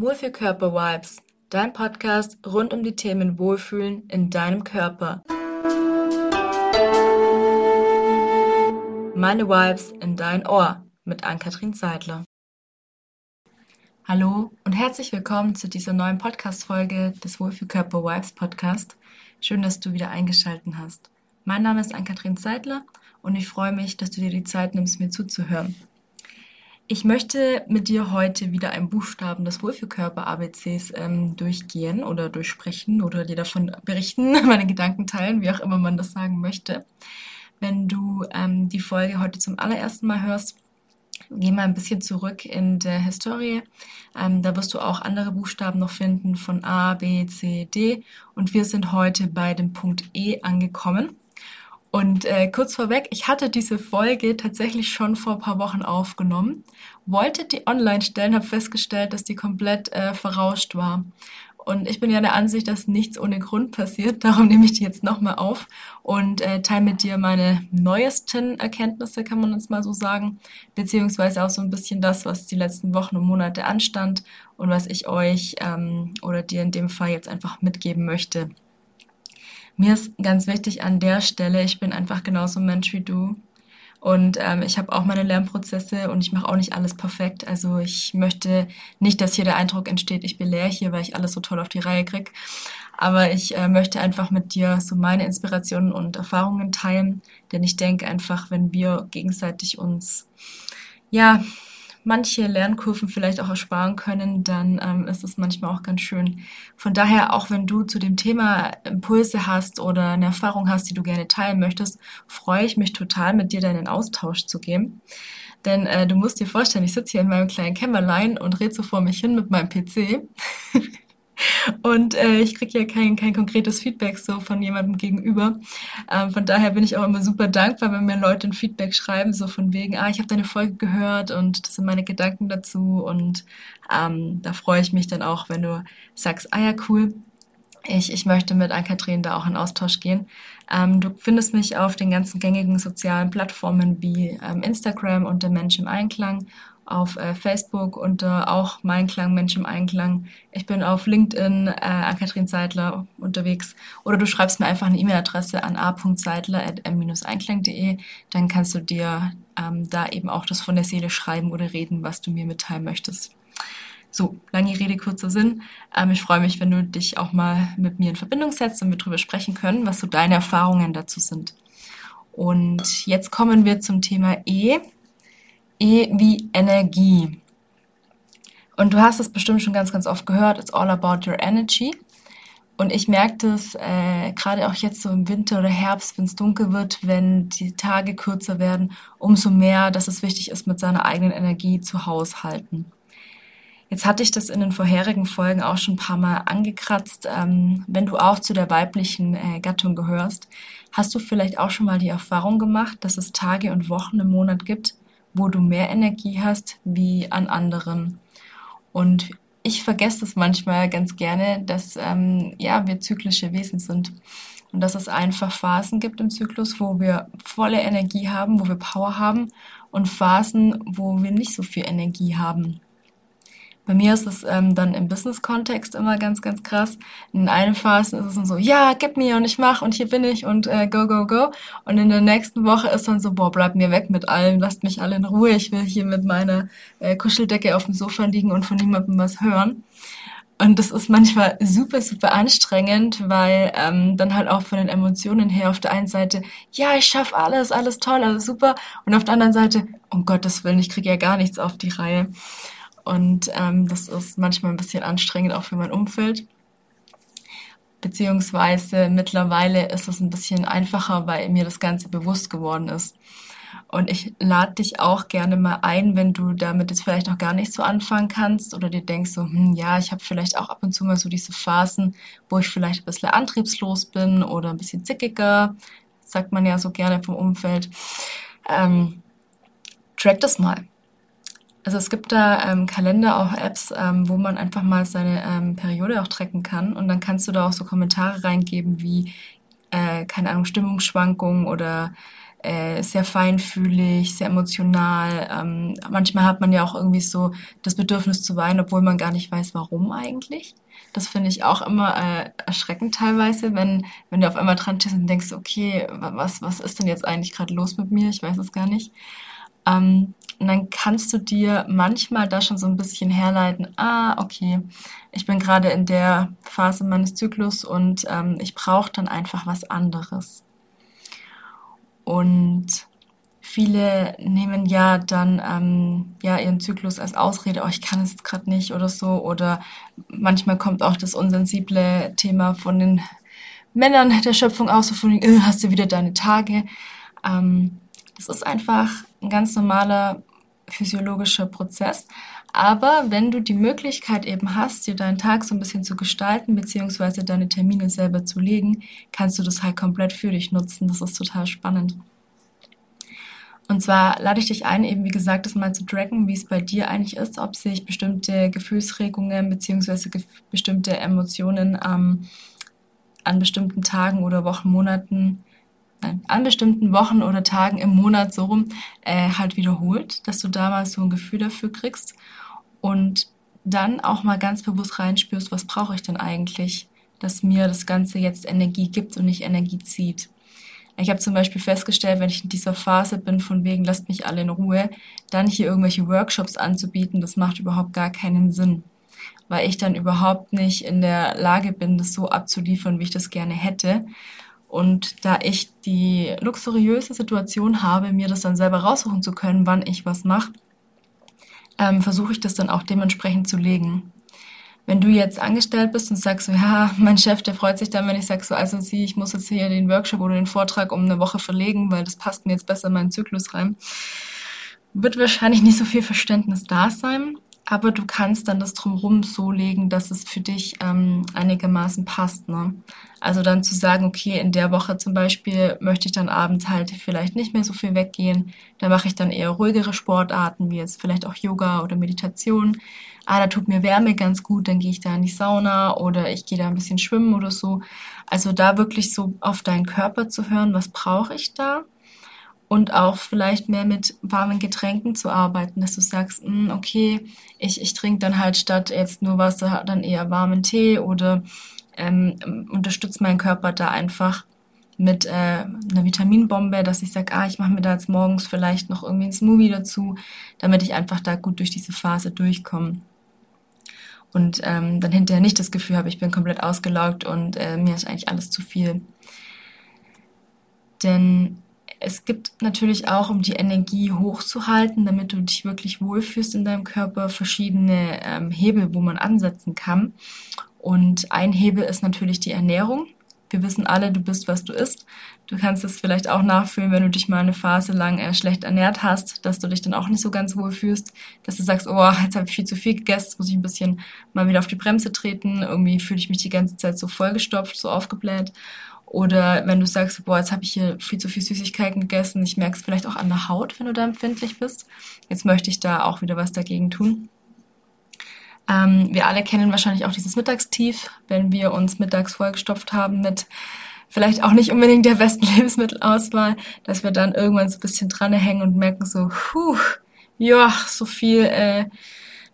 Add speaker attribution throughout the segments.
Speaker 1: Wohlfühlkörper-Vibes, dein Podcast rund um die Themen Wohlfühlen in deinem Körper. Meine Vibes in dein Ohr mit Ann-Kathrin Seidler. Hallo und herzlich willkommen zu dieser neuen Podcast-Folge des Wohlfühlkörper Vibes Podcast. Schön, dass du wieder eingeschaltet hast. Mein Name ist Ann-Kathrin Seidler und ich freue mich, dass du dir die Zeit nimmst, mir zuzuhören. Ich möchte mit dir heute wieder einen Buchstaben des Wohlfühlkörper-ABCs ähm, durchgehen oder durchsprechen oder dir davon berichten, meine Gedanken teilen, wie auch immer man das sagen möchte. Wenn du ähm, die Folge heute zum allerersten Mal hörst, geh mal ein bisschen zurück in der Historie. Ähm, da wirst du auch andere Buchstaben noch finden von A, B, C, D. Und wir sind heute bei dem Punkt E angekommen. Und äh, kurz vorweg, ich hatte diese Folge tatsächlich schon vor ein paar Wochen aufgenommen, wollte die online stellen, habe festgestellt, dass die komplett äh, verrauscht war. Und ich bin ja der Ansicht, dass nichts ohne Grund passiert. Darum nehme ich die jetzt nochmal auf und äh, teile mit dir meine neuesten Erkenntnisse, kann man uns mal so sagen. Beziehungsweise auch so ein bisschen das, was die letzten Wochen und Monate anstand und was ich euch ähm, oder dir in dem Fall jetzt einfach mitgeben möchte. Mir ist ganz wichtig an der Stelle, ich bin einfach genauso ein Mensch wie du. Und ähm, ich habe auch meine Lernprozesse und ich mache auch nicht alles perfekt. Also ich möchte nicht, dass hier der Eindruck entsteht, ich belehre hier, weil ich alles so toll auf die Reihe krieg. Aber ich äh, möchte einfach mit dir so meine Inspirationen und Erfahrungen teilen. Denn ich denke einfach, wenn wir gegenseitig uns ja manche Lernkurven vielleicht auch ersparen können, dann ähm, ist es manchmal auch ganz schön. Von daher, auch wenn du zu dem Thema Impulse hast oder eine Erfahrung hast, die du gerne teilen möchtest, freue ich mich total, mit dir deinen Austausch zu gehen. Denn äh, du musst dir vorstellen, ich sitze hier in meinem kleinen Kämmerlein und rede so vor mich hin mit meinem PC. Und äh, ich kriege ja kein, kein konkretes Feedback so von jemandem gegenüber. Ähm, von daher bin ich auch immer super dankbar, wenn mir Leute ein Feedback schreiben, so von wegen, ah, ich habe deine Folge gehört und das sind meine Gedanken dazu. Und ähm, da freue ich mich dann auch, wenn du sagst, ah ja, cool, ich, ich möchte mit Ann-Kathrin da auch in Austausch gehen. Ähm, du findest mich auf den ganzen gängigen sozialen Plattformen wie ähm, Instagram unter Mensch im Einklang auf äh, Facebook unter auch Mein Klang, Mensch im Einklang. Ich bin auf LinkedIn äh, an Katrin Seidler unterwegs. Oder du schreibst mir einfach eine E-Mail-Adresse an a.seidler.m-einklang.de. Dann kannst du dir ähm, da eben auch das von der Seele schreiben oder reden, was du mir mitteilen möchtest. So, lange Rede, kurzer Sinn. Ähm, ich freue mich, wenn du dich auch mal mit mir in Verbindung setzt und wir darüber sprechen können, was so deine Erfahrungen dazu sind. Und jetzt kommen wir zum Thema E. E wie Energie. Und du hast es bestimmt schon ganz, ganz oft gehört, it's all about your energy. Und ich merke das äh, gerade auch jetzt so im Winter oder Herbst, wenn es dunkel wird, wenn die Tage kürzer werden, umso mehr, dass es wichtig ist, mit seiner eigenen Energie zu haushalten. Jetzt hatte ich das in den vorherigen Folgen auch schon ein paar Mal angekratzt. Ähm, wenn du auch zu der weiblichen äh, Gattung gehörst, hast du vielleicht auch schon mal die Erfahrung gemacht, dass es Tage und Wochen im Monat gibt, wo du mehr Energie hast wie an anderen. Und ich vergesse es manchmal ganz gerne, dass ähm, ja wir zyklische Wesen sind und dass es einfach Phasen gibt im Zyklus, wo wir volle Energie haben, wo wir Power haben und Phasen, wo wir nicht so viel Energie haben. Bei mir ist es ähm, dann im Business-Kontext immer ganz, ganz krass. In einer Phase ist es dann so, ja, gib mir und ich mach und hier bin ich und äh, go, go, go. Und in der nächsten Woche ist dann so, boah, bleib mir weg mit allem, lasst mich alle in Ruhe. Ich will hier mit meiner äh, Kuscheldecke auf dem Sofa liegen und von niemandem was hören. Und das ist manchmal super, super anstrengend, weil ähm, dann halt auch von den Emotionen her auf der einen Seite, ja, ich schaffe alles, alles toll, alles super. Und auf der anderen Seite, um Gottes Willen, ich kriege ja gar nichts auf die Reihe. Und ähm, das ist manchmal ein bisschen anstrengend auch für mein Umfeld. Beziehungsweise mittlerweile ist es ein bisschen einfacher, weil mir das Ganze bewusst geworden ist. Und ich lade dich auch gerne mal ein, wenn du damit jetzt vielleicht noch gar nicht so anfangen kannst oder dir denkst so, hm, ja, ich habe vielleicht auch ab und zu mal so diese Phasen, wo ich vielleicht ein bisschen antriebslos bin oder ein bisschen zickiger, sagt man ja so gerne vom Umfeld. Ähm, track das mal. Also es gibt da ähm, Kalender, auch Apps, ähm, wo man einfach mal seine ähm, Periode auch tracken kann und dann kannst du da auch so Kommentare reingeben wie äh, keine Ahnung, Stimmungsschwankungen oder äh, sehr feinfühlig, sehr emotional. Ähm, manchmal hat man ja auch irgendwie so das Bedürfnis zu weinen, obwohl man gar nicht weiß, warum eigentlich. Das finde ich auch immer äh, erschreckend teilweise, wenn, wenn du auf einmal dran stehst und denkst, okay, was, was ist denn jetzt eigentlich gerade los mit mir? Ich weiß es gar nicht. Ähm, und dann kannst du dir manchmal da schon so ein bisschen herleiten, ah, okay, ich bin gerade in der Phase meines Zyklus und ähm, ich brauche dann einfach was anderes. Und viele nehmen ja dann ähm, ja ihren Zyklus als Ausrede, oh, ich kann es gerade nicht oder so. Oder manchmal kommt auch das unsensible Thema von den Männern der Schöpfung aus, so von, äh, hast du wieder deine Tage. Ähm, das ist einfach ein ganz normaler physiologischer Prozess. Aber wenn du die Möglichkeit eben hast, dir deinen Tag so ein bisschen zu gestalten, beziehungsweise deine Termine selber zu legen, kannst du das halt komplett für dich nutzen. Das ist total spannend. Und zwar lade ich dich ein, eben wie gesagt, das mal zu tracken, wie es bei dir eigentlich ist, ob sich bestimmte Gefühlsregungen beziehungsweise ge bestimmte Emotionen ähm, an bestimmten Tagen oder Wochen, Monaten nein, an bestimmten Wochen oder Tagen im Monat so rum äh, halt wiederholt, dass du da mal so ein Gefühl dafür kriegst und dann auch mal ganz bewusst reinspürst, was brauche ich denn eigentlich, dass mir das Ganze jetzt Energie gibt und nicht Energie zieht. Ich habe zum Beispiel festgestellt, wenn ich in dieser Phase bin, von wegen, lasst mich alle in Ruhe, dann hier irgendwelche Workshops anzubieten, das macht überhaupt gar keinen Sinn. Weil ich dann überhaupt nicht in der Lage bin, das so abzuliefern, wie ich das gerne hätte. Und da ich die luxuriöse Situation habe, mir das dann selber raussuchen zu können, wann ich was mache, ähm, versuche ich das dann auch dementsprechend zu legen. Wenn du jetzt angestellt bist und sagst so, ja, mein Chef, der freut sich dann, wenn ich sage so, also sie, ich muss jetzt hier den Workshop oder den Vortrag um eine Woche verlegen, weil das passt mir jetzt besser in meinen Zyklus rein, wird wahrscheinlich nicht so viel Verständnis da sein aber du kannst dann das drumherum so legen, dass es für dich ähm, einigermaßen passt. Ne? Also dann zu sagen, okay, in der Woche zum Beispiel möchte ich dann abends halt vielleicht nicht mehr so viel weggehen. Da mache ich dann eher ruhigere Sportarten, wie jetzt vielleicht auch Yoga oder Meditation. Ah, da tut mir Wärme ganz gut, dann gehe ich da in die Sauna oder ich gehe da ein bisschen schwimmen oder so. Also da wirklich so auf deinen Körper zu hören, was brauche ich da? Und auch vielleicht mehr mit warmen Getränken zu arbeiten, dass du sagst, mh, hm, okay, ich, ich trinke dann halt statt jetzt nur Wasser dann eher warmen Tee oder ähm, unterstütze meinen Körper da einfach mit äh, einer Vitaminbombe, dass ich sage, ah, ich mache mir da jetzt morgens vielleicht noch irgendwie ein Smoothie dazu, damit ich einfach da gut durch diese Phase durchkomme. Und ähm, dann hinterher nicht das Gefühl habe, ich bin komplett ausgelaugt und äh, mir ist eigentlich alles zu viel. Denn es gibt natürlich auch, um die Energie hochzuhalten, damit du dich wirklich wohlfühlst in deinem Körper, verschiedene ähm, Hebel, wo man ansetzen kann. Und ein Hebel ist natürlich die Ernährung. Wir wissen alle, du bist, was du isst. Du kannst es vielleicht auch nachfühlen, wenn du dich mal eine Phase lang äh, schlecht ernährt hast, dass du dich dann auch nicht so ganz wohl fühlst, dass du sagst, oh, jetzt habe ich viel zu viel gegessen, muss ich ein bisschen mal wieder auf die Bremse treten. Irgendwie fühle ich mich die ganze Zeit so vollgestopft, so aufgebläht. Oder wenn du sagst, boah, jetzt habe ich hier viel zu viel Süßigkeiten gegessen, ich merke es vielleicht auch an der Haut, wenn du da empfindlich bist. Jetzt möchte ich da auch wieder was dagegen tun. Ähm, wir alle kennen wahrscheinlich auch dieses Mittagstief, wenn wir uns mittags vollgestopft haben mit vielleicht auch nicht unbedingt der besten Lebensmittelauswahl, dass wir dann irgendwann so ein bisschen dran hängen und merken so, puh, ja, so viel äh,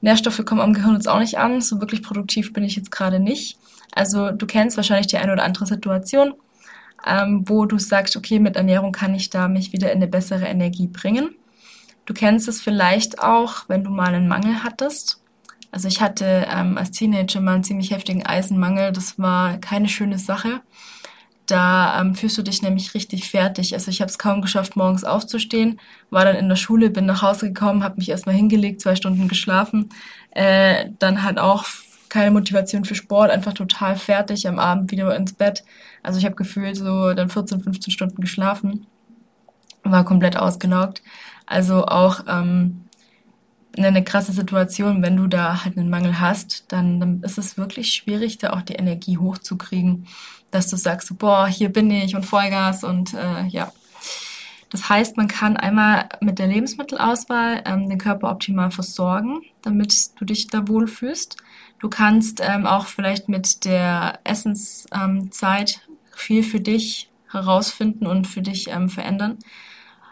Speaker 1: Nährstoffe kommen am Gehirn jetzt auch nicht an, so wirklich produktiv bin ich jetzt gerade nicht. Also du kennst wahrscheinlich die eine oder andere Situation, ähm, wo du sagst, okay, mit Ernährung kann ich da mich wieder in eine bessere Energie bringen. Du kennst es vielleicht auch, wenn du mal einen Mangel hattest. Also ich hatte ähm, als Teenager mal einen ziemlich heftigen Eisenmangel. Das war keine schöne Sache. Da ähm, fühlst du dich nämlich richtig fertig. Also ich habe es kaum geschafft, morgens aufzustehen, war dann in der Schule, bin nach Hause gekommen, habe mich erstmal hingelegt, zwei Stunden geschlafen, äh, dann halt auch keine Motivation für Sport, einfach total fertig, am Abend wieder ins Bett. Also ich habe gefühlt so dann 14, 15 Stunden geschlafen, war komplett ausgelaugt. Also auch ähm, eine krasse Situation, wenn du da halt einen Mangel hast, dann, dann ist es wirklich schwierig, da auch die Energie hochzukriegen, dass du sagst, boah, hier bin ich und Vollgas und äh, ja. Das heißt, man kann einmal mit der Lebensmittelauswahl ähm, den Körper optimal versorgen, damit du dich da wohlfühlst. Du kannst ähm, auch vielleicht mit der Essenszeit viel für dich herausfinden und für dich ähm, verändern.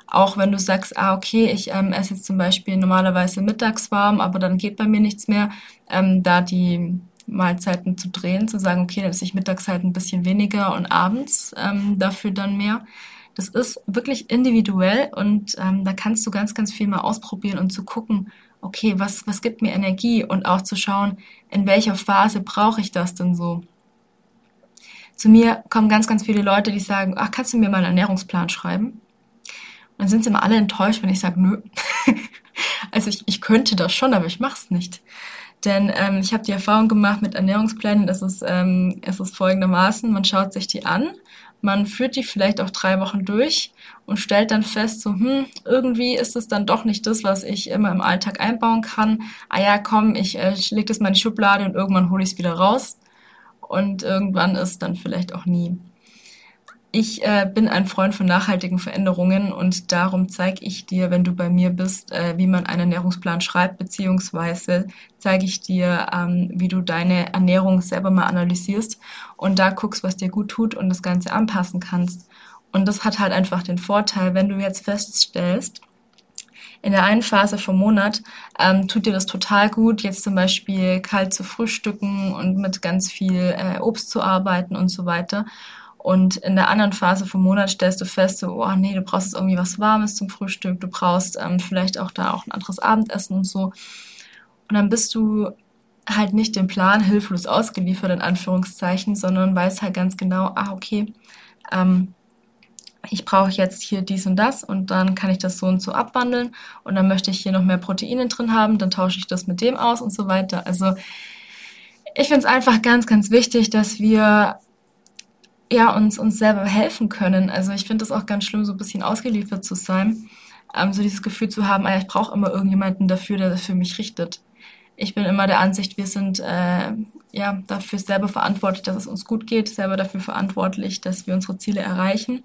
Speaker 1: Auch wenn du sagst, ah, okay, ich ähm, esse jetzt zum Beispiel normalerweise mittags warm, aber dann geht bei mir nichts mehr, ähm, da die Mahlzeiten zu drehen, zu sagen, okay, dann esse ich mittags halt ein bisschen weniger und abends ähm, dafür dann mehr. Das ist wirklich individuell und ähm, da kannst du ganz, ganz viel mal ausprobieren und zu gucken, okay, was, was gibt mir Energie und auch zu schauen, in welcher Phase brauche ich das denn so. Zu mir kommen ganz, ganz viele Leute, die sagen, ach, kannst du mir mal einen Ernährungsplan schreiben? Und dann sind sie immer alle enttäuscht, wenn ich sage, nö. also ich, ich könnte das schon, aber ich mache es nicht. Denn ähm, ich habe die Erfahrung gemacht mit Ernährungsplänen, es ist, ähm, es ist folgendermaßen, man schaut sich die an, man führt die vielleicht auch drei Wochen durch und stellt dann fest, so, hm, irgendwie ist es dann doch nicht das, was ich immer im Alltag einbauen kann. Ah ja, komm, ich, äh, ich leg das mal in die Schublade und irgendwann hole ich es wieder raus. Und irgendwann ist dann vielleicht auch nie. Ich äh, bin ein Freund von nachhaltigen Veränderungen und darum zeige ich dir, wenn du bei mir bist, äh, wie man einen Ernährungsplan schreibt, beziehungsweise zeige ich dir, ähm, wie du deine Ernährung selber mal analysierst und da guckst, was dir gut tut und das Ganze anpassen kannst. Und das hat halt einfach den Vorteil, wenn du jetzt feststellst, in der einen Phase vom Monat ähm, tut dir das total gut, jetzt zum Beispiel kalt zu frühstücken und mit ganz viel äh, Obst zu arbeiten und so weiter. Und in der anderen Phase vom Monat stellst du fest, so, oh nee, du brauchst jetzt irgendwie was Warmes zum Frühstück, du brauchst ähm, vielleicht auch da auch ein anderes Abendessen und so. Und dann bist du halt nicht dem Plan hilflos ausgeliefert, in Anführungszeichen, sondern weißt halt ganz genau, ah, okay, ähm, ich brauche jetzt hier dies und das und dann kann ich das so und so abwandeln und dann möchte ich hier noch mehr Proteine drin haben, dann tausche ich das mit dem aus und so weiter. Also ich finde es einfach ganz, ganz wichtig, dass wir ja, uns, uns selber helfen können. Also ich finde es auch ganz schlimm, so ein bisschen ausgeliefert zu sein. Ähm, so dieses Gefühl zu haben, ah, ich brauche immer irgendjemanden dafür, der das für mich richtet. Ich bin immer der Ansicht, wir sind äh, ja dafür selber verantwortlich, dass es uns gut geht, selber dafür verantwortlich, dass wir unsere Ziele erreichen.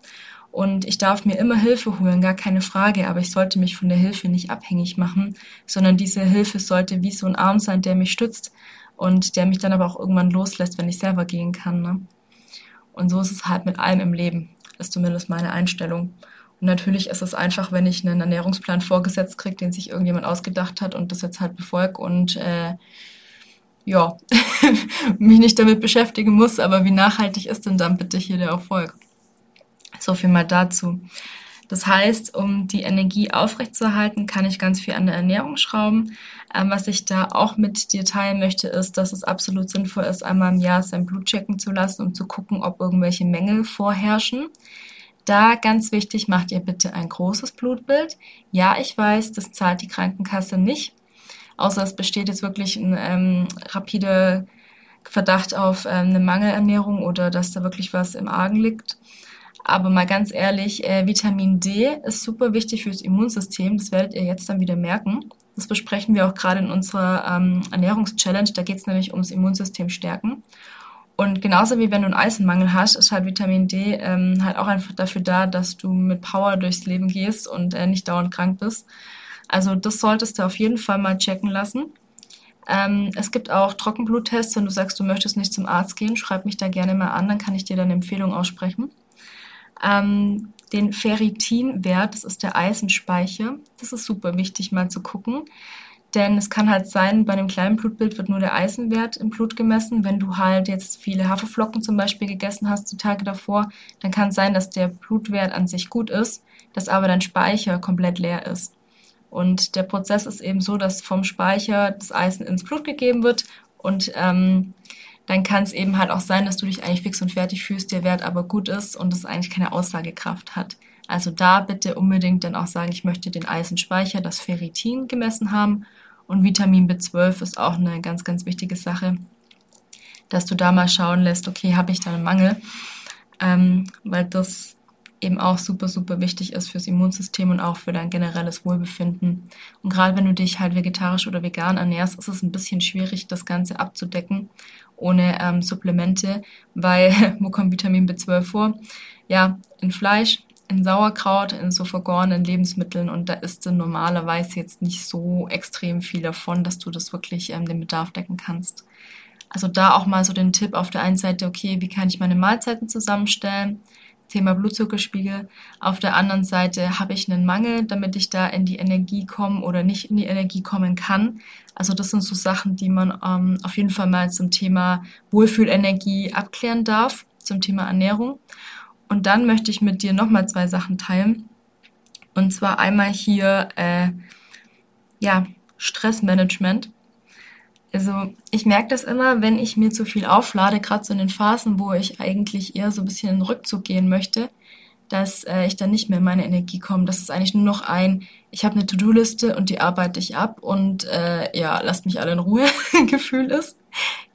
Speaker 1: Und ich darf mir immer Hilfe holen, gar keine Frage, aber ich sollte mich von der Hilfe nicht abhängig machen, sondern diese Hilfe sollte wie so ein Arm sein, der mich stützt und der mich dann aber auch irgendwann loslässt, wenn ich selber gehen kann. Ne? Und so ist es halt mit allem im Leben, ist zumindest meine Einstellung. Und natürlich ist es einfach, wenn ich einen Ernährungsplan vorgesetzt kriege, den sich irgendjemand ausgedacht hat und das jetzt halt befolge und äh, ja, mich nicht damit beschäftigen muss, aber wie nachhaltig ist denn dann bitte hier der Erfolg? So viel mal dazu. Das heißt, um die Energie aufrechtzuerhalten, kann ich ganz viel an der Ernährung schrauben. Ähm, was ich da auch mit dir teilen möchte, ist, dass es absolut sinnvoll ist, einmal im Jahr sein Blut checken zu lassen, um zu gucken, ob irgendwelche Mängel vorherrschen. Da ganz wichtig, macht ihr bitte ein großes Blutbild. Ja, ich weiß, das zahlt die Krankenkasse nicht, außer es besteht jetzt wirklich ein ähm, rapide Verdacht auf ähm, eine Mangelernährung oder dass da wirklich was im Argen liegt. Aber mal ganz ehrlich, äh, Vitamin D ist super wichtig fürs Immunsystem. Das werdet ihr jetzt dann wieder merken. Das besprechen wir auch gerade in unserer ähm, Ernährungschallenge. Da geht es nämlich ums Immunsystem stärken. Und genauso wie wenn du einen Eisenmangel hast, ist halt Vitamin D ähm, halt auch einfach dafür da, dass du mit Power durchs Leben gehst und äh, nicht dauernd krank bist. Also das solltest du auf jeden Fall mal checken lassen. Ähm, es gibt auch Trockenbluttests, wenn du sagst, du möchtest nicht zum Arzt gehen, schreib mich da gerne mal an, dann kann ich dir dann eine Empfehlung aussprechen ähm, den Ferritinwert, das ist der Eisenspeicher. Das ist super wichtig mal zu gucken. Denn es kann halt sein, bei einem kleinen Blutbild wird nur der Eisenwert im Blut gemessen. Wenn du halt jetzt viele Haferflocken zum Beispiel gegessen hast die Tage davor, dann kann es sein, dass der Blutwert an sich gut ist, dass aber dein Speicher komplett leer ist. Und der Prozess ist eben so, dass vom Speicher das Eisen ins Blut gegeben wird und ähm, dann kann es eben halt auch sein, dass du dich eigentlich fix und fertig fühlst, der Wert aber gut ist und es eigentlich keine Aussagekraft hat. Also da bitte unbedingt dann auch sagen, ich möchte den Eisenspeicher, das Ferritin gemessen haben und Vitamin B12 ist auch eine ganz, ganz wichtige Sache, dass du da mal schauen lässt, okay, habe ich da einen Mangel, ähm, weil das eben auch super, super wichtig ist fürs Immunsystem und auch für dein generelles Wohlbefinden. Und gerade wenn du dich halt vegetarisch oder vegan ernährst, ist es ein bisschen schwierig, das Ganze abzudecken ohne ähm, Supplemente, weil wo kommt Vitamin B12 vor? Ja, in Fleisch, in Sauerkraut, in so vergorenen Lebensmitteln und da ist dann normalerweise jetzt nicht so extrem viel davon, dass du das wirklich ähm, den Bedarf decken kannst. Also da auch mal so den Tipp auf der einen Seite, okay, wie kann ich meine Mahlzeiten zusammenstellen? Thema Blutzuckerspiegel. Auf der anderen Seite habe ich einen Mangel, damit ich da in die Energie komme oder nicht in die Energie kommen kann. Also das sind so Sachen, die man ähm, auf jeden Fall mal zum Thema Wohlfühlenergie abklären darf, zum Thema Ernährung. Und dann möchte ich mit dir nochmal zwei Sachen teilen. Und zwar einmal hier, äh, ja, Stressmanagement. Also ich merke das immer, wenn ich mir zu viel auflade, gerade so in den Phasen, wo ich eigentlich eher so ein bisschen in den Rückzug gehen möchte, dass äh, ich dann nicht mehr in meine Energie komme. Das ist eigentlich nur noch ein, ich habe eine To-Do-Liste und die arbeite ich ab und äh, ja, lasst mich alle in Ruhe Gefühl ist.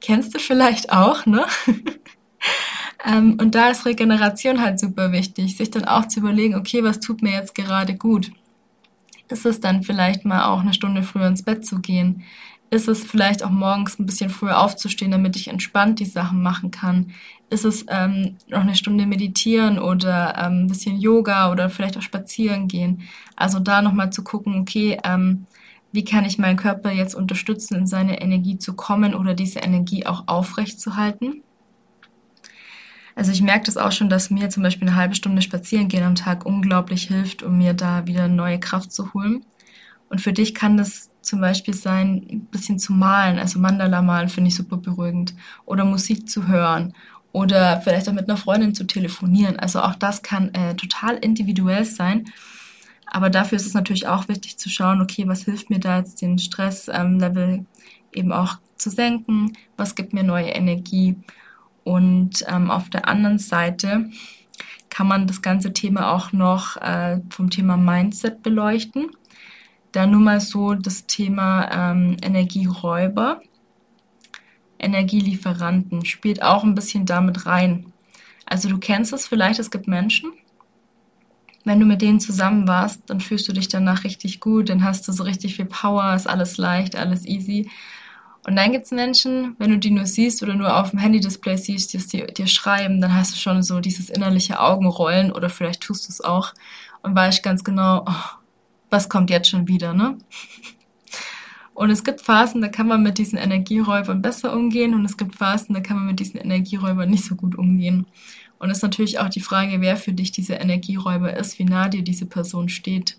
Speaker 1: Kennst du vielleicht auch, ne? ähm, und da ist Regeneration halt super wichtig, sich dann auch zu überlegen, okay, was tut mir jetzt gerade gut? Ist es dann vielleicht mal auch eine Stunde früher ins Bett zu gehen? Ist es vielleicht auch morgens ein bisschen früher aufzustehen, damit ich entspannt die Sachen machen kann? Ist es ähm, noch eine Stunde meditieren oder ähm, ein bisschen Yoga oder vielleicht auch spazieren gehen? Also da nochmal zu gucken, okay, ähm, wie kann ich meinen Körper jetzt unterstützen, in seine Energie zu kommen oder diese Energie auch aufrecht zu halten? Also ich merke das auch schon, dass mir zum Beispiel eine halbe Stunde spazieren gehen am Tag unglaublich hilft, um mir da wieder neue Kraft zu holen. Und für dich kann das zum Beispiel sein, ein bisschen zu malen, also Mandala malen finde ich super beruhigend. Oder Musik zu hören. Oder vielleicht auch mit einer Freundin zu telefonieren. Also auch das kann äh, total individuell sein. Aber dafür ist es natürlich auch wichtig zu schauen, okay, was hilft mir da jetzt, den Stresslevel ähm, eben auch zu senken? Was gibt mir neue Energie? Und ähm, auf der anderen Seite kann man das ganze Thema auch noch äh, vom Thema Mindset beleuchten. Da nur mal so das Thema ähm, Energieräuber, Energielieferanten spielt auch ein bisschen damit rein. Also du kennst es vielleicht, es gibt Menschen, wenn du mit denen zusammen warst, dann fühlst du dich danach richtig gut, dann hast du so richtig viel Power, ist alles leicht, alles easy. Und dann gibt's Menschen, wenn du die nur siehst oder nur auf dem Handy-Display siehst, die dir schreiben, dann hast du schon so dieses innerliche Augenrollen oder vielleicht tust du es auch und weißt ganz genau, oh, was kommt jetzt schon wieder, ne? Und es gibt Phasen, da kann man mit diesen Energieräubern besser umgehen und es gibt Phasen, da kann man mit diesen Energieräubern nicht so gut umgehen. Und es ist natürlich auch die Frage, wer für dich dieser Energieräuber ist, wie nah dir diese Person steht.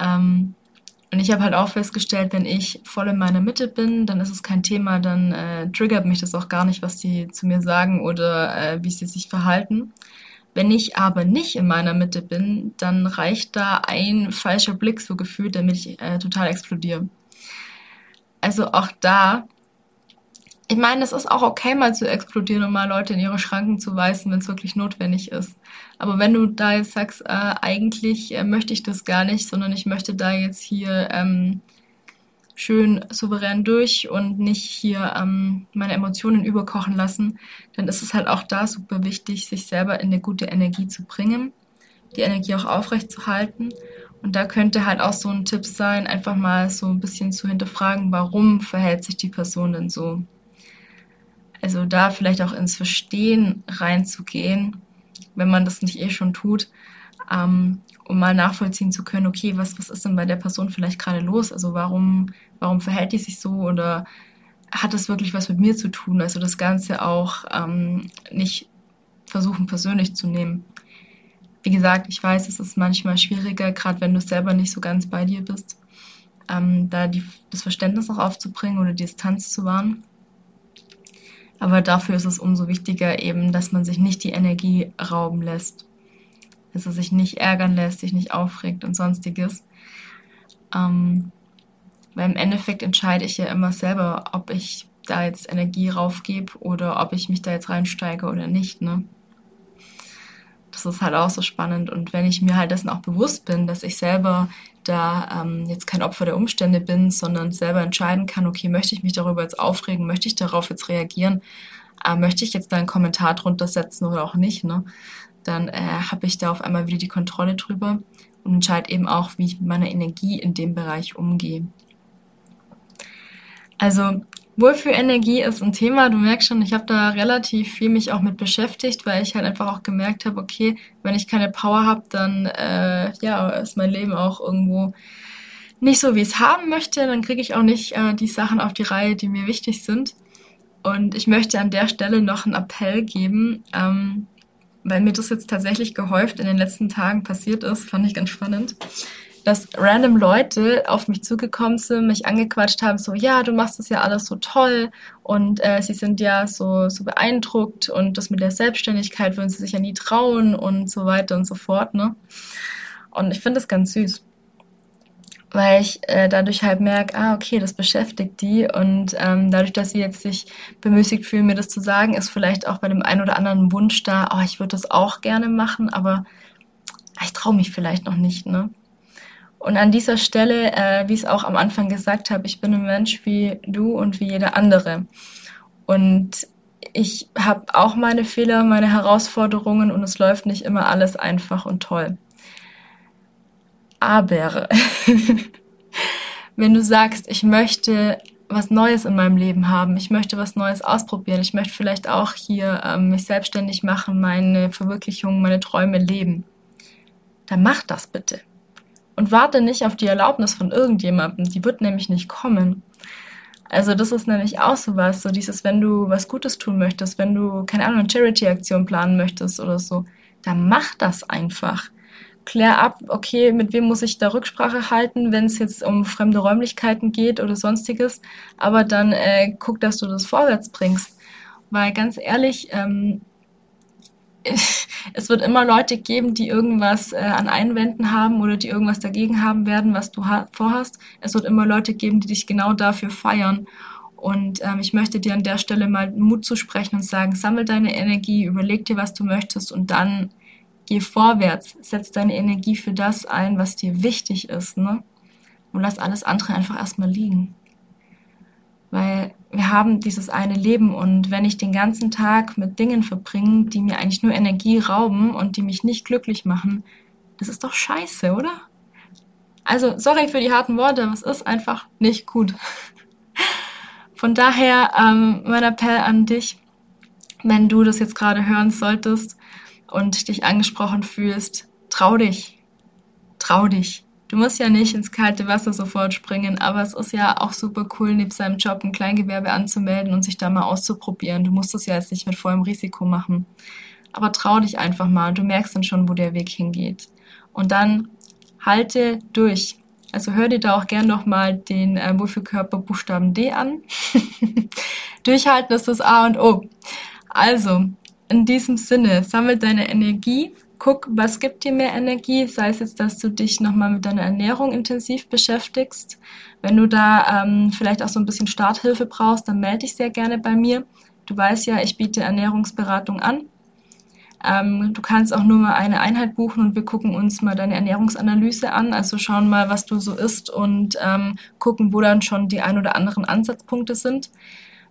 Speaker 1: Ähm, und ich habe halt auch festgestellt, wenn ich voll in meiner Mitte bin, dann ist es kein Thema, dann äh, triggert mich das auch gar nicht, was sie zu mir sagen oder äh, wie sie sich verhalten. Wenn ich aber nicht in meiner Mitte bin, dann reicht da ein falscher Blick so gefühlt, damit ich äh, total explodiere. Also auch da, ich meine, es ist auch okay, mal zu explodieren und mal Leute in ihre Schranken zu weisen, wenn es wirklich notwendig ist. Aber wenn du da jetzt sagst, äh, eigentlich äh, möchte ich das gar nicht, sondern ich möchte da jetzt hier ähm, schön souverän durch und nicht hier ähm, meine Emotionen überkochen lassen, dann ist es halt auch da super wichtig, sich selber in eine gute Energie zu bringen, die Energie auch aufrecht zu halten. Und da könnte halt auch so ein Tipp sein, einfach mal so ein bisschen zu hinterfragen, warum verhält sich die Person denn so? Also da vielleicht auch ins Verstehen reinzugehen, wenn man das nicht eh schon tut. Ähm, um mal nachvollziehen zu können, okay, was, was ist denn bei der Person vielleicht gerade los? Also warum, warum verhält die sich so oder hat das wirklich was mit mir zu tun? Also das Ganze auch ähm, nicht versuchen persönlich zu nehmen. Wie gesagt, ich weiß, es ist manchmal schwieriger, gerade wenn du selber nicht so ganz bei dir bist, ähm, da die, das Verständnis auch aufzubringen oder die Distanz zu wahren. Aber dafür ist es umso wichtiger eben, dass man sich nicht die Energie rauben lässt dass er sich nicht ärgern lässt, sich nicht aufregt und sonstiges. Ähm, weil im Endeffekt entscheide ich ja immer selber, ob ich da jetzt Energie raufgebe oder ob ich mich da jetzt reinsteige oder nicht. Ne? Das ist halt auch so spannend. Und wenn ich mir halt dessen auch bewusst bin, dass ich selber da ähm, jetzt kein Opfer der Umstände bin, sondern selber entscheiden kann, okay, möchte ich mich darüber jetzt aufregen, möchte ich darauf jetzt reagieren, äh, möchte ich jetzt da einen Kommentar drunter setzen oder auch nicht, ne? Dann äh, habe ich da auf einmal wieder die Kontrolle drüber und entscheide eben auch, wie ich mit meiner Energie in dem Bereich umgehe. Also Wohlfühlenergie ist ein Thema. Du merkst schon, ich habe da relativ viel mich auch mit beschäftigt, weil ich halt einfach auch gemerkt habe, okay, wenn ich keine Power habe, dann äh, ja ist mein Leben auch irgendwo nicht so, wie es haben möchte. Dann kriege ich auch nicht äh, die Sachen auf die Reihe, die mir wichtig sind. Und ich möchte an der Stelle noch einen Appell geben, ähm, weil mir das jetzt tatsächlich gehäuft in den letzten Tagen passiert ist, fand ich ganz spannend, dass random Leute auf mich zugekommen sind, mich angequatscht haben, so, ja, du machst das ja alles so toll und äh, sie sind ja so, so beeindruckt und das mit der Selbstständigkeit würden sie sich ja nie trauen und so weiter und so fort, ne? Und ich finde das ganz süß weil ich äh, dadurch halt merke, ah, okay, das beschäftigt die und ähm, dadurch, dass sie jetzt sich bemüßigt fühlen, mir das zu sagen, ist vielleicht auch bei dem einen oder anderen Wunsch da, oh, ich würde das auch gerne machen, aber ich traue mich vielleicht noch nicht, ne? Und an dieser Stelle, äh, wie ich es auch am Anfang gesagt habe, ich bin ein Mensch wie du und wie jeder andere. Und ich habe auch meine Fehler, meine Herausforderungen und es läuft nicht immer alles einfach und toll. Aber wenn du sagst, ich möchte was Neues in meinem Leben haben, ich möchte was Neues ausprobieren, ich möchte vielleicht auch hier ähm, mich selbstständig machen, meine Verwirklichung, meine Träume leben, dann mach das bitte. Und warte nicht auf die Erlaubnis von irgendjemandem, die wird nämlich nicht kommen. Also das ist nämlich auch so was, so dieses, wenn du was Gutes tun möchtest, wenn du, keine Ahnung, eine Charity-Aktion planen möchtest oder so, dann mach das einfach klär ab, okay, mit wem muss ich da Rücksprache halten, wenn es jetzt um fremde Räumlichkeiten geht oder sonstiges. Aber dann äh, guck, dass du das vorwärts bringst. Weil ganz ehrlich, ähm, es wird immer Leute geben, die irgendwas äh, an Einwänden haben oder die irgendwas dagegen haben werden, was du vorhast. Es wird immer Leute geben, die dich genau dafür feiern. Und ähm, ich möchte dir an der Stelle mal Mut zusprechen und sagen, sammel deine Energie, überleg dir, was du möchtest und dann geh vorwärts, setz deine Energie für das ein, was dir wichtig ist, ne? Und lass alles andere einfach erstmal liegen. Weil wir haben dieses eine Leben und wenn ich den ganzen Tag mit Dingen verbringe, die mir eigentlich nur Energie rauben und die mich nicht glücklich machen, das ist doch scheiße, oder? Also, sorry für die harten Worte, aber es ist einfach nicht gut. Von daher ähm, mein Appell an dich, wenn du das jetzt gerade hören solltest, und dich angesprochen fühlst, trau dich. Trau dich. Du musst ja nicht ins kalte Wasser sofort springen, aber es ist ja auch super cool, neben seinem Job ein Kleingewerbe anzumelden und sich da mal auszuprobieren. Du musst es ja jetzt nicht mit vollem Risiko machen. Aber trau dich einfach mal. Du merkst dann schon, wo der Weg hingeht. Und dann halte durch. Also hör dir da auch gern nochmal den äh, Wohlfühlkörper Buchstaben D an. Durchhalten ist das A und O. Also, in diesem Sinne, sammel deine Energie, guck, was gibt dir mehr Energie, sei es jetzt, dass du dich nochmal mit deiner Ernährung intensiv beschäftigst. Wenn du da ähm, vielleicht auch so ein bisschen Starthilfe brauchst, dann melde dich sehr gerne bei mir. Du weißt ja, ich biete Ernährungsberatung an. Ähm, du kannst auch nur mal eine Einheit buchen und wir gucken uns mal deine Ernährungsanalyse an, also schauen mal, was du so isst und ähm, gucken, wo dann schon die ein oder anderen Ansatzpunkte sind.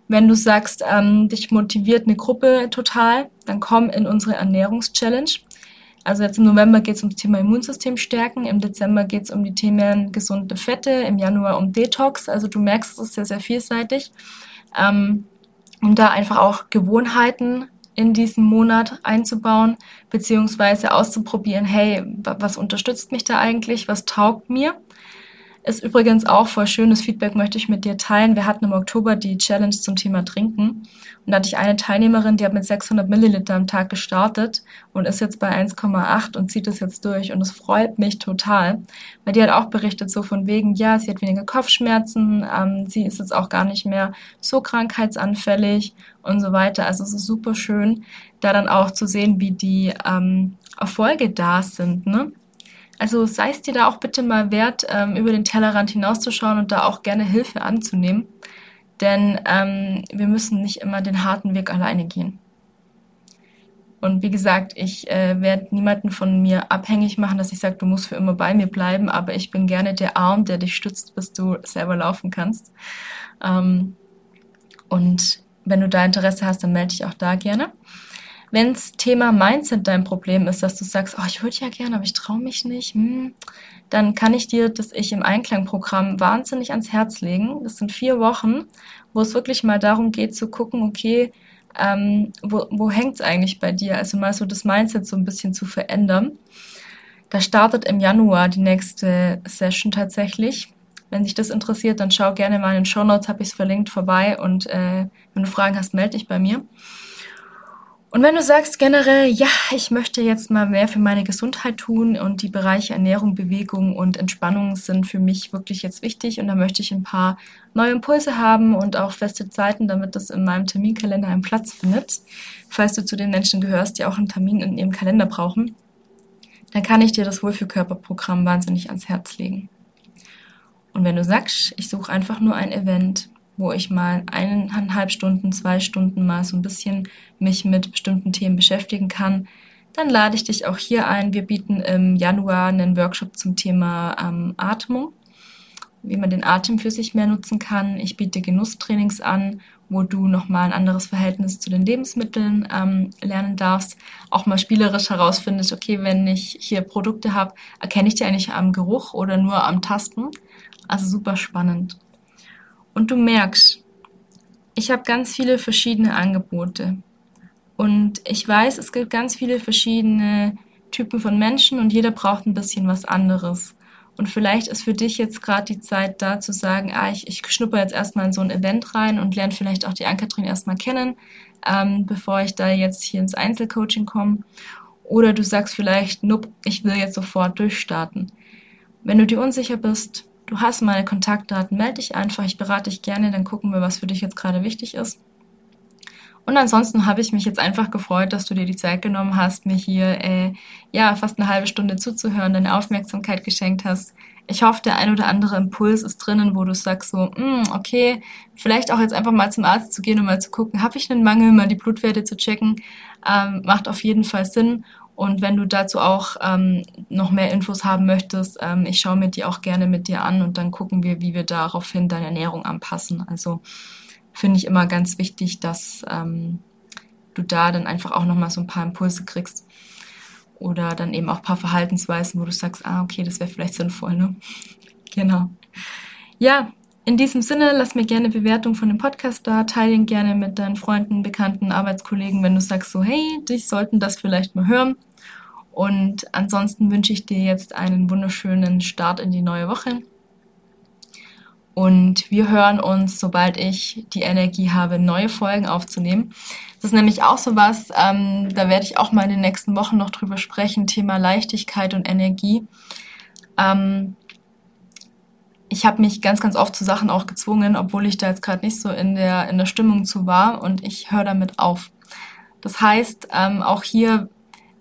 Speaker 1: Wenn du sagst, ähm, dich motiviert eine Gruppe total, dann komm in unsere Ernährungschallenge. Also jetzt im November geht es ums Thema Immunsystem stärken, im Dezember geht es um die Themen gesunde Fette, im Januar um Detox. Also du merkst, es ist sehr, sehr vielseitig. Ähm, um da einfach auch Gewohnheiten in diesen Monat einzubauen, beziehungsweise auszuprobieren, hey, was unterstützt mich da eigentlich, was taugt mir ist übrigens auch voll schönes Feedback, möchte ich mit dir teilen. Wir hatten im Oktober die Challenge zum Thema Trinken. Und da hatte ich eine Teilnehmerin, die hat mit 600 Milliliter am Tag gestartet und ist jetzt bei 1,8 und zieht es jetzt durch. Und es freut mich total, weil die hat auch berichtet so von wegen, ja, sie hat weniger Kopfschmerzen, ähm, sie ist jetzt auch gar nicht mehr so krankheitsanfällig und so weiter. Also es ist super schön, da dann auch zu sehen, wie die ähm, Erfolge da sind, ne? Also sei es dir da auch bitte mal wert, ähm, über den Tellerrand hinauszuschauen und da auch gerne Hilfe anzunehmen. Denn ähm, wir müssen nicht immer den harten Weg alleine gehen. Und wie gesagt, ich äh, werde niemanden von mir abhängig machen, dass ich sage, du musst für immer bei mir bleiben, aber ich bin gerne der Arm, der dich stützt, bis du selber laufen kannst. Ähm, und wenn du da Interesse hast, dann melde dich auch da gerne. Wenns Thema Mindset dein Problem ist, dass du sagst, oh, ich würde ja gerne, aber ich traue mich nicht, hm, dann kann ich dir das Ich im Einklang-Programm wahnsinnig ans Herz legen. Das sind vier Wochen, wo es wirklich mal darum geht zu gucken, okay, ähm, wo, wo hängt es eigentlich bei dir? Also mal so das Mindset so ein bisschen zu verändern. Da startet im Januar die nächste Session tatsächlich. Wenn dich das interessiert, dann schau gerne mal in den Show Notes, habe ich es verlinkt, vorbei. Und äh, wenn du Fragen hast, melde dich bei mir. Und wenn du sagst generell, ja, ich möchte jetzt mal mehr für meine Gesundheit tun und die Bereiche Ernährung, Bewegung und Entspannung sind für mich wirklich jetzt wichtig und da möchte ich ein paar neue Impulse haben und auch feste Zeiten, damit das in meinem Terminkalender einen Platz findet, falls du zu den Menschen gehörst, die auch einen Termin in ihrem Kalender brauchen, dann kann ich dir das Wohlfühlkörperprogramm wahnsinnig ans Herz legen. Und wenn du sagst, ich suche einfach nur ein Event, wo ich mal eineinhalb Stunden, zwei Stunden mal so ein bisschen mich mit bestimmten Themen beschäftigen kann, dann lade ich dich auch hier ein. Wir bieten im Januar einen Workshop zum Thema ähm, Atmung, wie man den Atem für sich mehr nutzen kann. Ich biete Genusstrainings an, wo du nochmal ein anderes Verhältnis zu den Lebensmitteln ähm, lernen darfst. Auch mal spielerisch herausfindest, okay, wenn ich hier Produkte habe, erkenne ich die eigentlich am Geruch oder nur am Tasten. Also super spannend. Und du merkst, ich habe ganz viele verschiedene Angebote. Und ich weiß, es gibt ganz viele verschiedene Typen von Menschen und jeder braucht ein bisschen was anderes. Und vielleicht ist für dich jetzt gerade die Zeit da zu sagen, ah, ich, ich schnupper jetzt erstmal in so ein Event rein und lerne vielleicht auch die Ankatrin erstmal kennen, ähm, bevor ich da jetzt hier ins Einzelcoaching komme. Oder du sagst vielleicht, nope, ich will jetzt sofort durchstarten. Wenn du dir unsicher bist, du hast meine Kontaktdaten, melde dich einfach, ich berate dich gerne, dann gucken wir, was für dich jetzt gerade wichtig ist. Und ansonsten habe ich mich jetzt einfach gefreut, dass du dir die Zeit genommen hast, mir hier äh, ja fast eine halbe Stunde zuzuhören, deine Aufmerksamkeit geschenkt hast. Ich hoffe, der ein oder andere Impuls ist drinnen, wo du sagst so, mm, okay, vielleicht auch jetzt einfach mal zum Arzt zu gehen und mal zu gucken, habe ich einen Mangel, mal die Blutwerte zu checken, ähm, macht auf jeden Fall Sinn. Und wenn du dazu auch ähm, noch mehr Infos haben möchtest, ähm, ich schaue mir die auch gerne mit dir an und dann gucken wir, wie wir daraufhin deine Ernährung anpassen. Also finde ich immer ganz wichtig, dass ähm, du da dann einfach auch nochmal so ein paar Impulse kriegst. Oder dann eben auch ein paar Verhaltensweisen, wo du sagst, ah, okay, das wäre vielleicht sinnvoll, ne? genau. Ja, in diesem Sinne, lass mir gerne Bewertung von dem Podcast da, teile ihn gerne mit deinen Freunden, Bekannten, Arbeitskollegen, wenn du sagst so, hey, dich sollten das vielleicht mal hören. Und ansonsten wünsche ich dir jetzt einen wunderschönen Start in die neue Woche. Und wir hören uns, sobald ich die Energie habe, neue Folgen aufzunehmen. Das ist nämlich auch so was, ähm, da werde ich auch mal in den nächsten Wochen noch drüber sprechen, Thema Leichtigkeit und Energie. Ähm, ich habe mich ganz, ganz oft zu Sachen auch gezwungen, obwohl ich da jetzt gerade nicht so in der, in der Stimmung zu war und ich höre damit auf. Das heißt, ähm, auch hier,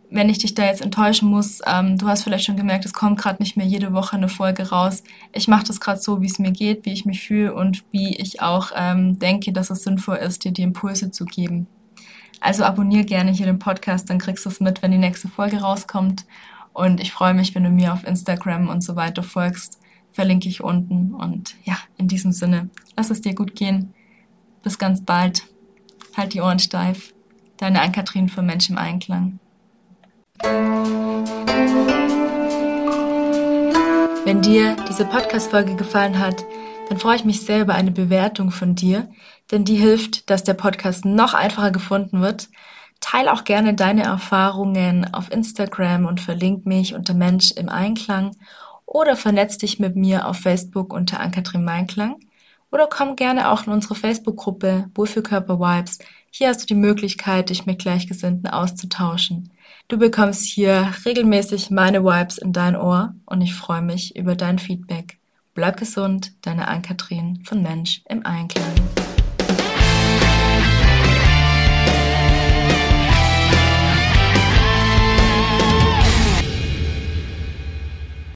Speaker 1: wenn ich dich da jetzt enttäuschen muss, ähm, du hast vielleicht schon gemerkt, es kommt gerade nicht mehr jede Woche eine Folge raus. Ich mache das gerade so, wie es mir geht, wie ich mich fühle und wie ich auch ähm, denke, dass es sinnvoll ist, dir die Impulse zu geben. Also abonniere gerne hier den Podcast, dann kriegst du es mit, wenn die nächste Folge rauskommt. Und ich freue mich, wenn du mir auf Instagram und so weiter folgst verlinke ich unten. Und ja, in diesem Sinne, lass es dir gut gehen. Bis ganz bald. Halt die Ohren steif. Deine Ann-Kathrin für Mensch im Einklang. Wenn dir diese Podcast-Folge gefallen hat, dann freue ich mich sehr über eine Bewertung von dir, denn die hilft, dass der Podcast noch einfacher gefunden wird. Teil auch gerne deine Erfahrungen auf Instagram und verlink mich unter Mensch im Einklang oder vernetz dich mit mir auf Facebook unter Ankatrin Meinklang oder komm gerne auch in unsere Facebook-Gruppe Wohlfühlkörper Vibes. Hier hast du die Möglichkeit, dich mit Gleichgesinnten auszutauschen. Du bekommst hier regelmäßig meine Vibes in dein Ohr und ich freue mich über dein Feedback. Bleib gesund, deine Ankatrin von Mensch im Einklang.